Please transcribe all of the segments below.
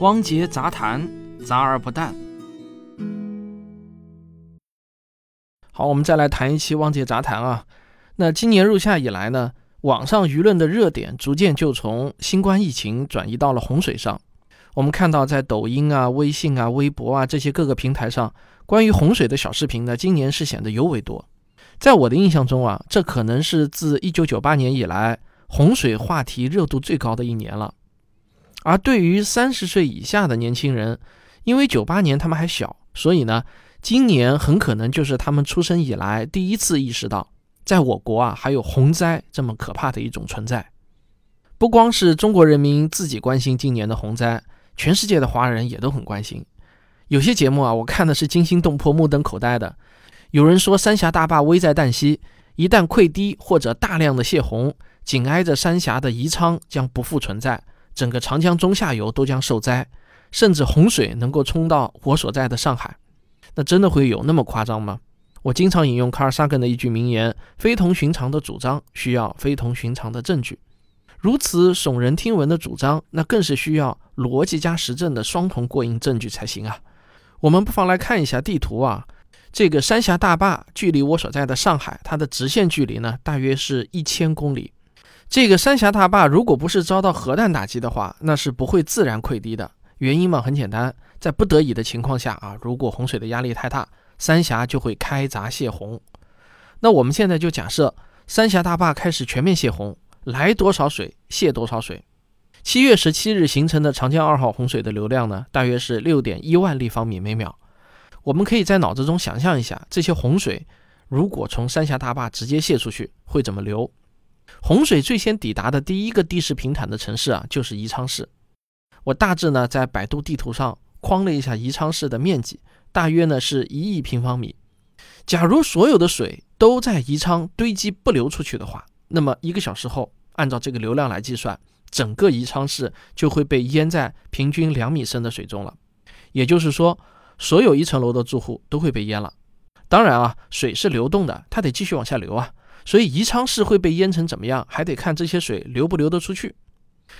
汪杰杂谈，杂而不淡。好，我们再来谈一期汪杰杂谈啊。那今年入夏以来呢，网上舆论的热点逐渐就从新冠疫情转移到了洪水上。我们看到，在抖音啊、微信啊、微博啊这些各个平台上，关于洪水的小视频呢，今年是显得尤为多。在我的印象中啊，这可能是自1998年以来洪水话题热度最高的一年了。而对于三十岁以下的年轻人，因为九八年他们还小，所以呢，今年很可能就是他们出生以来第一次意识到，在我国啊还有洪灾这么可怕的一种存在。不光是中国人民自己关心今年的洪灾，全世界的华人也都很关心。有些节目啊，我看的是惊心动魄、目瞪口呆的。有人说三峡大坝危在旦夕，一旦溃堤或者大量的泄洪，紧挨着三峡的宜昌将不复存在。整个长江中下游都将受灾，甚至洪水能够冲到我所在的上海，那真的会有那么夸张吗？我经常引用卡尔萨根的一句名言：“非同寻常的主张需要非同寻常的证据。”如此耸人听闻的主张，那更是需要逻辑加实证的双重过硬证据才行啊！我们不妨来看一下地图啊，这个三峡大坝距离我所在的上海，它的直线距离呢，大约是一千公里。这个三峡大坝如果不是遭到核弹打击的话，那是不会自然溃堤的。原因嘛，很简单，在不得已的情况下啊，如果洪水的压力太大，三峡就会开闸泄洪。那我们现在就假设三峡大坝开始全面泄洪，来多少水泄多少水。七月十七日形成的长江二号洪水的流量呢，大约是六点一万立方米每秒。我们可以在脑子中想象一下，这些洪水如果从三峡大坝直接泄出去，会怎么流？洪水最先抵达的第一个地势平坦的城市啊，就是宜昌市。我大致呢在百度地图上框了一下宜昌市的面积，大约呢是一亿平方米。假如所有的水都在宜昌堆积不流出去的话，那么一个小时后，按照这个流量来计算，整个宜昌市就会被淹在平均两米深的水中了。也就是说，所有一层楼的住户都会被淹了。当然啊，水是流动的，它得继续往下流啊。所以宜昌市会被淹成怎么样，还得看这些水流不流得出去。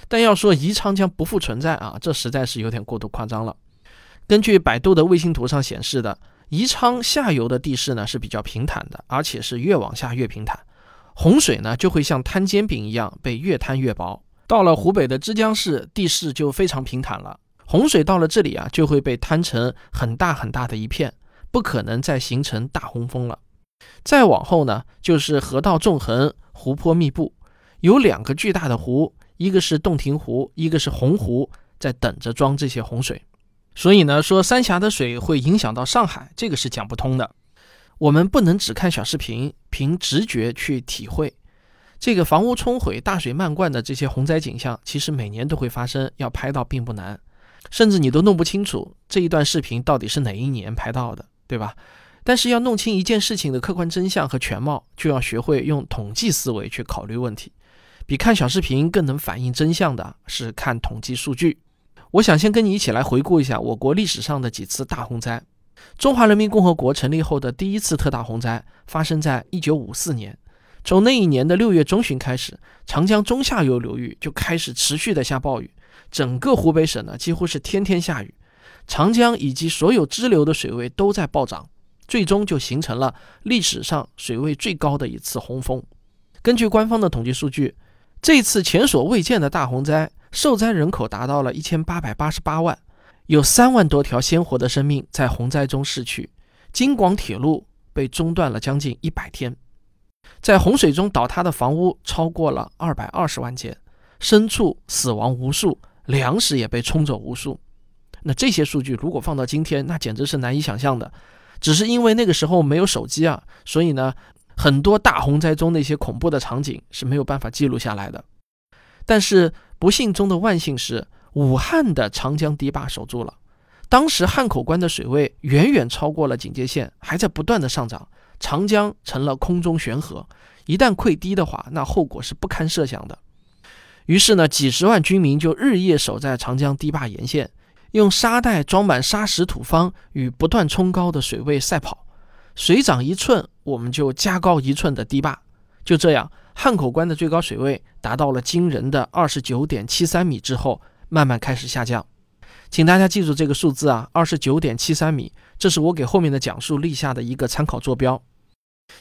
但要说宜昌将不复存在啊，这实在是有点过度夸张了。根据百度的卫星图上显示的，宜昌下游的地势呢是比较平坦的，而且是越往下越平坦，洪水呢就会像摊煎饼一样被越摊越薄。到了湖北的枝江市，地势就非常平坦了，洪水到了这里啊，就会被摊成很大很大的一片，不可能再形成大洪峰了。再往后呢，就是河道纵横，湖泊密布，有两个巨大的湖，一个是洞庭湖，一个是洪湖，在等着装这些洪水。所以呢，说三峡的水会影响到上海，这个是讲不通的。我们不能只看小视频，凭直觉去体会这个房屋冲毁、大水漫灌的这些洪灾景象，其实每年都会发生，要拍到并不难，甚至你都弄不清楚这一段视频到底是哪一年拍到的，对吧？但是要弄清一件事情的客观真相和全貌，就要学会用统计思维去考虑问题。比看小视频更能反映真相的是看统计数据。我想先跟你一起来回顾一下我国历史上的几次大洪灾。中华人民共和国成立后的第一次特大洪灾发生在一九五四年。从那一年的六月中旬开始，长江中下游流域就开始持续的下暴雨，整个湖北省呢几乎是天天下雨，长江以及所有支流的水位都在暴涨。最终就形成了历史上水位最高的一次洪峰。根据官方的统计数据，这次前所未见的大洪灾，受灾人口达到了一千八百八十八万，有三万多条鲜活的生命在洪灾中逝去，京广铁路被中断了将近一百天，在洪水中倒塌的房屋超过了二百二十万间，牲畜死亡无数，粮食也被冲走无数。那这些数据如果放到今天，那简直是难以想象的。只是因为那个时候没有手机啊，所以呢，很多大洪灾中那些恐怖的场景是没有办法记录下来的。但是不幸中的万幸是，武汉的长江堤坝守住了。当时汉口关的水位远远超过了警戒线，还在不断的上涨，长江成了空中悬河。一旦溃堤的话，那后果是不堪设想的。于是呢，几十万军民就日夜守在长江堤坝沿线。用沙袋装满沙石土方，与不断冲高的水位赛跑，水涨一寸，我们就加高一寸的堤坝。就这样，汉口关的最高水位达到了惊人的二十九点七三米之后，慢慢开始下降。请大家记住这个数字啊，二十九点七三米，这是我给后面的讲述立下的一个参考坐标。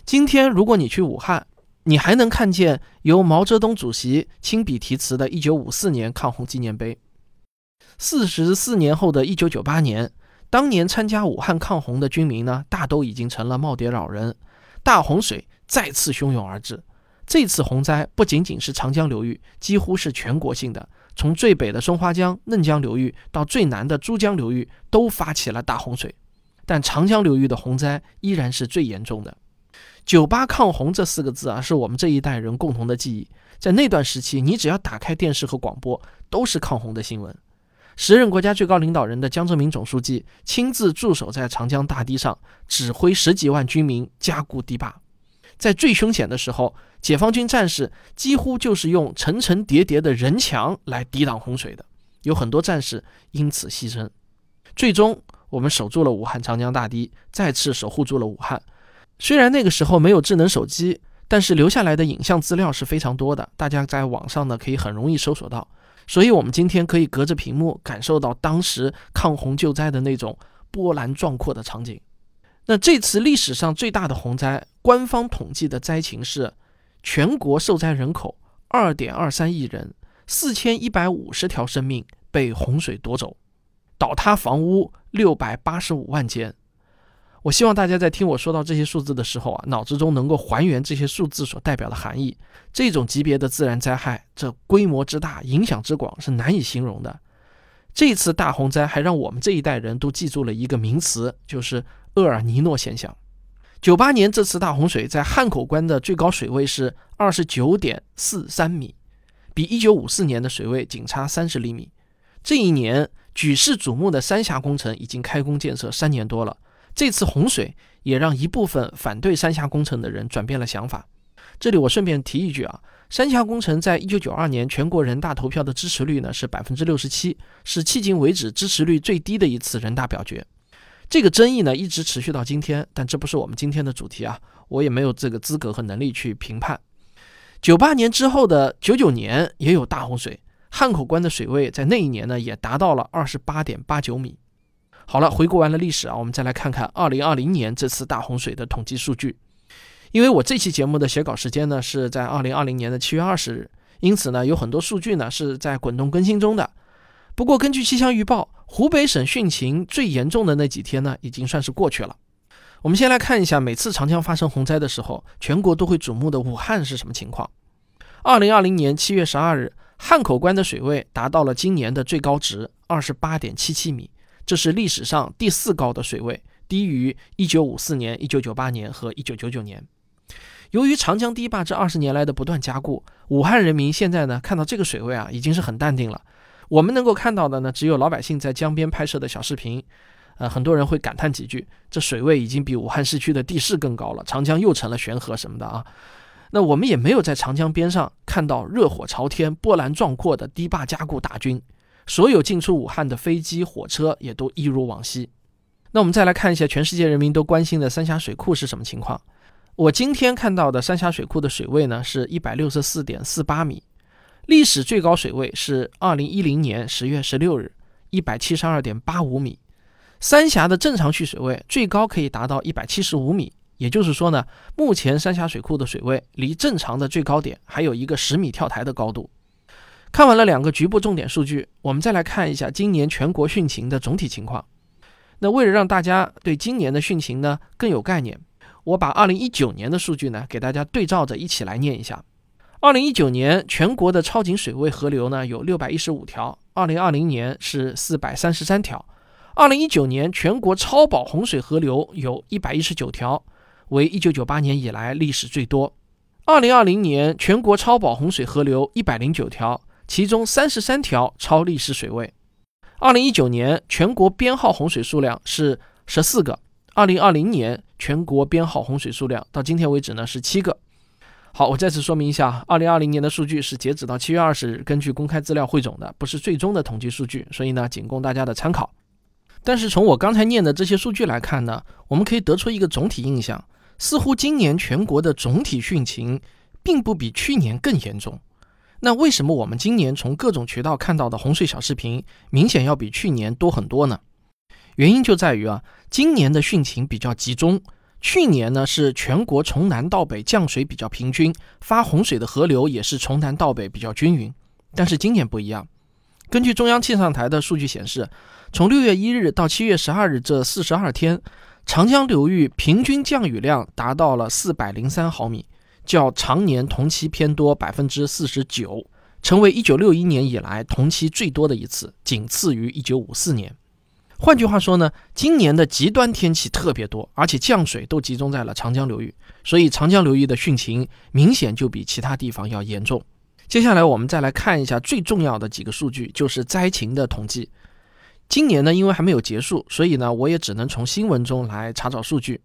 今天如果你去武汉，你还能看见由毛泽东主席亲笔题词的1954年抗洪纪念碑。四十四年后的一九九八年，当年参加武汉抗洪的军民呢，大都已经成了耄耋老人，大洪水再次汹涌而至。这次洪灾不仅仅是长江流域，几乎是全国性的。从最北的松花江、嫩江流域到最南的珠江流域，都发起了大洪水。但长江流域的洪灾依然是最严重的。九八抗洪这四个字啊，是我们这一代人共同的记忆。在那段时期，你只要打开电视和广播，都是抗洪的新闻。时任国家最高领导人的江泽民总书记亲自驻守在长江大堤上，指挥十几万军民加固堤坝。在最凶险的时候，解放军战士几乎就是用层层叠叠的人墙来抵挡洪水的，有很多战士因此牺牲。最终，我们守住了武汉长江大堤，再次守护住了武汉。虽然那个时候没有智能手机，但是留下来的影像资料是非常多的，大家在网上呢可以很容易搜索到。所以，我们今天可以隔着屏幕感受到当时抗洪救灾的那种波澜壮阔的场景。那这次历史上最大的洪灾，官方统计的灾情是，全国受灾人口二点二三亿人，四千一百五十条生命被洪水夺走，倒塌房屋六百八十五万间。我希望大家在听我说到这些数字的时候啊，脑子中能够还原这些数字所代表的含义。这种级别的自然灾害，这规模之大，影响之广，是难以形容的。这次大洪灾还让我们这一代人都记住了一个名词，就是厄尔尼诺现象。九八年这次大洪水在汉口关的最高水位是二十九点四三米，比一九五四年的水位仅差三十厘米。这一年举世瞩目的三峡工程已经开工建设三年多了，这次洪水也让一部分反对三峡工程的人转变了想法。这里我顺便提一句啊。三峡工程在一九九二年全国人大投票的支持率呢是百分之六十七，是迄今为止支持率最低的一次人大表决。这个争议呢一直持续到今天，但这不是我们今天的主题啊，我也没有这个资格和能力去评判。九八年之后的九九年也有大洪水，汉口关的水位在那一年呢也达到了二十八点八九米。好了，回顾完了历史啊，我们再来看看二零二零年这次大洪水的统计数据。因为我这期节目的写稿时间呢是在二零二零年的七月二十日，因此呢有很多数据呢是在滚动更新中的。不过根据气象预报，湖北省汛情最严重的那几天呢已经算是过去了。我们先来看一下，每次长江发生洪灾的时候，全国都会瞩目的武汉是什么情况。二零二零年七月十二日，汉口关的水位达到了今年的最高值二十八点七七米，这是历史上第四高的水位，低于一九五四年、一九九八年和一九九九年。由于长江堤坝这二十年来的不断加固，武汉人民现在呢看到这个水位啊，已经是很淡定了。我们能够看到的呢，只有老百姓在江边拍摄的小视频。呃，很多人会感叹几句：这水位已经比武汉市区的地势更高了，长江又成了悬河什么的啊。那我们也没有在长江边上看到热火朝天、波澜壮阔的堤坝加固大军，所有进出武汉的飞机、火车也都一如往昔。那我们再来看一下全世界人民都关心的三峡水库是什么情况。我今天看到的三峡水库的水位呢，是一百六十四点四八米，历史最高水位是二零一零年十月十六日，一百七十二点八五米。三峡的正常蓄水位最高可以达到一百七十五米，也就是说呢，目前三峡水库的水位离正常的最高点还有一个十米跳台的高度。看完了两个局部重点数据，我们再来看一下今年全国汛情的总体情况。那为了让大家对今年的汛情呢更有概念。我把二零一九年的数据呢，给大家对照着一起来念一下。二零一九年全国的超警水位河流呢有六百一十五条，二零二零年是四百三十三条。二零一九年全国超保洪水河流有一百一十九条，为一九九八年以来历史最多。二零二零年全国超保洪水河流一百零九条，其中三十三条超历史水位。二零一九年全国编号洪水数量是十四个。二零二零年全国编号洪水数量到今天为止呢是七个。好，我再次说明一下，二零二零年的数据是截止到七月二十日，根据公开资料汇总的，不是最终的统计数据，所以呢仅供大家的参考。但是从我刚才念的这些数据来看呢，我们可以得出一个总体印象，似乎今年全国的总体汛情并不比去年更严重。那为什么我们今年从各种渠道看到的洪水小视频明显要比去年多很多呢？原因就在于啊，今年的汛情比较集中，去年呢是全国从南到北降水比较平均，发洪水的河流也是从南到北比较均匀。但是今年不一样，根据中央气象台的数据显示，从六月一日到七月十二日这四十二天，长江流域平均降雨量达到了四百零三毫米。较常年同期偏多百分之四十九，成为一九六一年以来同期最多的一次，仅次于一九五四年。换句话说呢，今年的极端天气特别多，而且降水都集中在了长江流域，所以长江流域的汛情明显就比其他地方要严重。接下来我们再来看一下最重要的几个数据，就是灾情的统计。今年呢，因为还没有结束，所以呢，我也只能从新闻中来查找数据。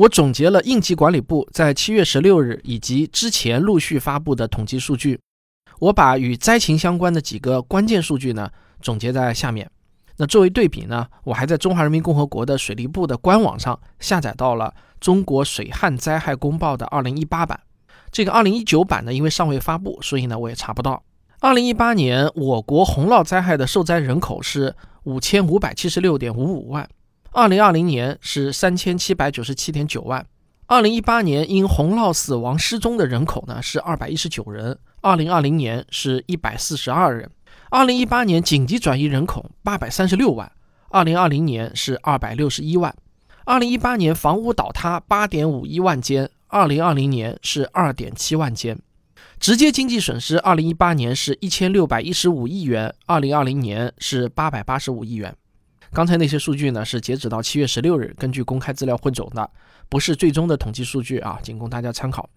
我总结了应急管理部在七月十六日以及之前陆续发布的统计数据。我把与灾情相关的几个关键数据呢总结在下面。那作为对比呢，我还在中华人民共和国的水利部的官网上下载到了中国水旱灾害公报的二零一八版。这个二零一九版呢，因为尚未发布，所以呢我也查不到。二零一八年我国洪涝灾害的受灾人口是五千五百七十六点五五万。二零二零年是三千七百九十七点九万，二零一八年因洪涝死亡失踪的人口呢是二百一十九人，二零二零年是一百四十二人。二零一八年紧急转移人口八百三十六万，二零二零年是二百六十一万。二零一八年房屋倒塌八点五一万间，二零二零年是二点七万间。直接经济损失二零一八年是一千六百一十五亿元，二零二零年是八百八十五亿元。刚才那些数据呢，是截止到七月十六日，根据公开资料混总的，不是最终的统计数据啊，仅供大家参考。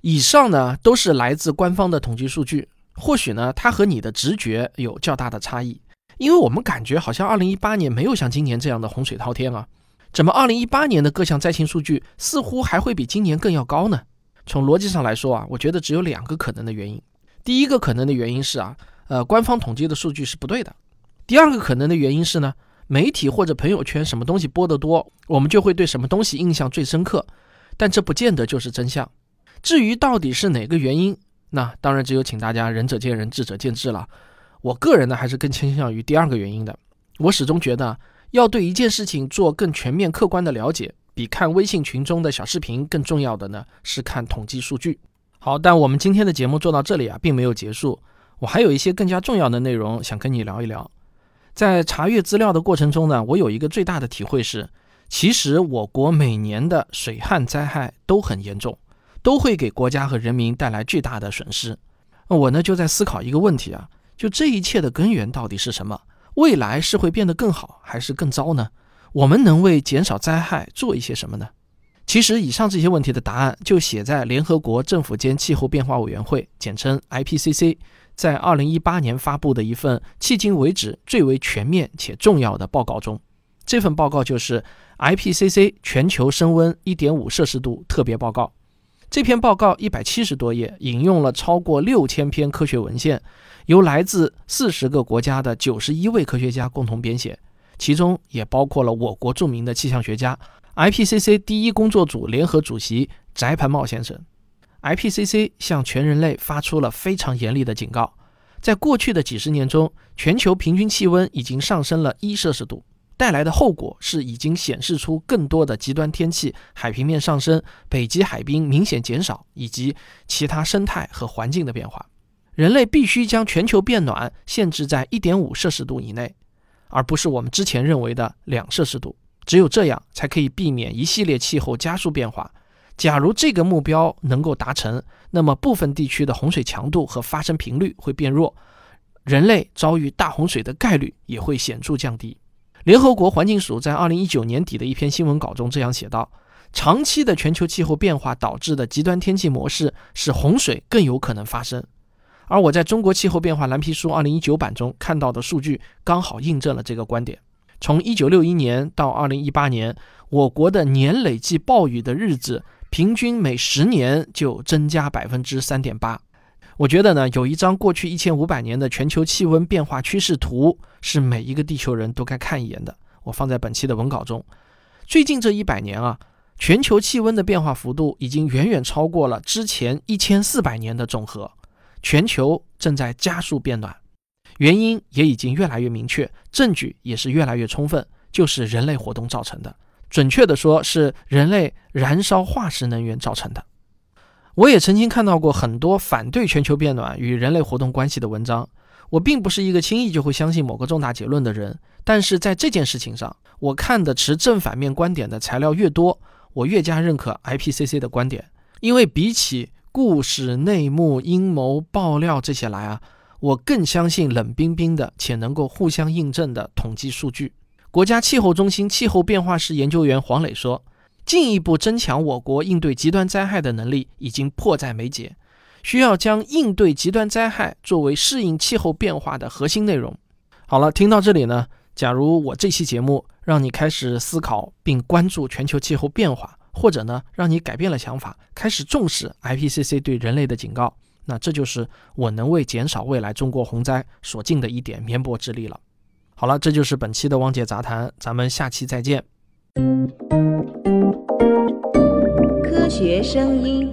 以上呢都是来自官方的统计数据，或许呢它和你的直觉有较大的差异，因为我们感觉好像二零一八年没有像今年这样的洪水滔天啊，怎么二零一八年的各项灾情数据似乎还会比今年更要高呢？从逻辑上来说啊，我觉得只有两个可能的原因。第一个可能的原因是啊，呃，官方统计的数据是不对的。第二个可能的原因是呢，媒体或者朋友圈什么东西播得多，我们就会对什么东西印象最深刻，但这不见得就是真相。至于到底是哪个原因，那当然只有请大家仁者见仁，智者见智了。我个人呢，还是更倾向于第二个原因的。我始终觉得，要对一件事情做更全面、客观的了解，比看微信群中的小视频更重要的呢，是看统计数据。好，但我们今天的节目做到这里啊，并没有结束，我还有一些更加重要的内容想跟你聊一聊。在查阅资料的过程中呢，我有一个最大的体会是，其实我国每年的水旱灾害都很严重，都会给国家和人民带来巨大的损失。我呢就在思考一个问题啊，就这一切的根源到底是什么？未来是会变得更好还是更糟呢？我们能为减少灾害做一些什么呢？其实以上这些问题的答案就写在联合国政府间气候变化委员会（简称 IPCC）。在二零一八年发布的一份迄今为止最为全面且重要的报告中，这份报告就是 IPCC 全球升温一点五摄氏度特别报告。这篇报告一百七十多页，引用了超过六千篇科学文献，由来自四十个国家的九十一位科学家共同编写，其中也包括了我国著名的气象学家、IPCC 第一工作组联合主席翟盘茂先生。IPCC 向全人类发出了非常严厉的警告，在过去的几十年中，全球平均气温已经上升了一摄氏度，带来的后果是已经显示出更多的极端天气、海平面上升、北极海冰明显减少以及其他生态和环境的变化。人类必须将全球变暖限制在一点五摄氏度以内，而不是我们之前认为的两摄氏度。只有这样，才可以避免一系列气候加速变化。假如这个目标能够达成，那么部分地区的洪水强度和发生频率会变弱，人类遭遇大洪水的概率也会显著降低。联合国环境署在二零一九年底的一篇新闻稿中这样写道：“长期的全球气候变化导致的极端天气模式，使洪水更有可能发生。”而我在中国气候变化蓝皮书二零一九版中看到的数据，刚好印证了这个观点。从一九六一年到二零一八年，我国的年累计暴雨的日子。平均每十年就增加百分之三点八，我觉得呢，有一张过去一千五百年的全球气温变化趋势图是每一个地球人都该看一眼的。我放在本期的文稿中。最近这一百年啊，全球气温的变化幅度已经远远超过了之前一千四百年的总和。全球正在加速变暖，原因也已经越来越明确，证据也是越来越充分，就是人类活动造成的。准确的说，是人类燃烧化石能源造成的。我也曾经看到过很多反对全球变暖与人类活动关系的文章。我并不是一个轻易就会相信某个重大结论的人，但是在这件事情上，我看的持正反面观点的材料越多，我越加认可 IPCC 的观点。因为比起故事、内幕、阴谋、爆料这些来啊，我更相信冷冰冰的且能够互相印证的统计数据。国家气候中心气候变化室研究员黄磊说：“进一步增强我国应对极端灾害的能力已经迫在眉睫，需要将应对极端灾害作为适应气候变化的核心内容。”好了，听到这里呢，假如我这期节目让你开始思考并关注全球气候变化，或者呢，让你改变了想法，开始重视 IPCC 对人类的警告，那这就是我能为减少未来中国洪灾所尽的一点绵薄之力了。好了，这就是本期的汪姐杂谈，咱们下期再见。科学声音，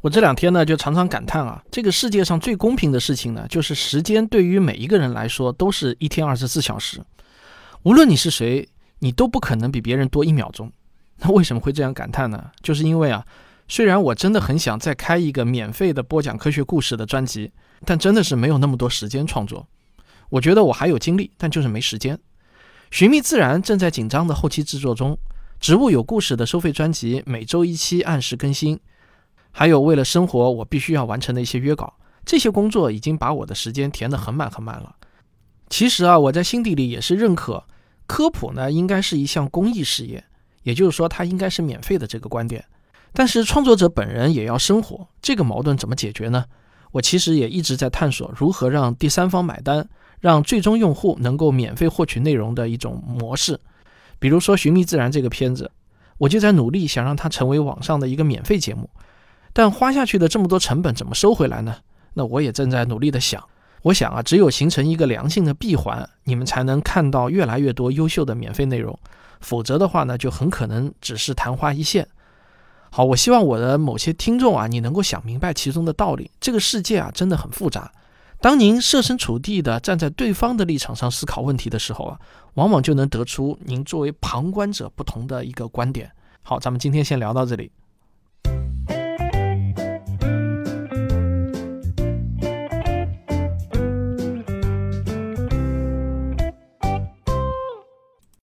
我这两天呢就常常感叹啊，这个世界上最公平的事情呢，就是时间对于每一个人来说都是一天二十四小时，无论你是谁，你都不可能比别人多一秒钟。那为什么会这样感叹呢？就是因为啊，虽然我真的很想再开一个免费的播讲科学故事的专辑，但真的是没有那么多时间创作。我觉得我还有精力，但就是没时间。寻觅自然正在紧张的后期制作中，植物有故事的收费专辑每周一期按时更新，还有为了生活我必须要完成的一些约稿，这些工作已经把我的时间填得很满很满了。其实啊，我在心底里也是认可科普呢应该是一项公益事业。也就是说，它应该是免费的这个观点，但是创作者本人也要生活，这个矛盾怎么解决呢？我其实也一直在探索如何让第三方买单，让最终用户能够免费获取内容的一种模式。比如说《寻觅自然》这个片子，我就在努力想让它成为网上的一个免费节目，但花下去的这么多成本怎么收回来呢？那我也正在努力的想。我想啊，只有形成一个良性的闭环，你们才能看到越来越多优秀的免费内容。否则的话呢，就很可能只是昙花一现。好，我希望我的某些听众啊，你能够想明白其中的道理。这个世界啊，真的很复杂。当您设身处地的站在对方的立场上思考问题的时候啊，往往就能得出您作为旁观者不同的一个观点。好，咱们今天先聊到这里。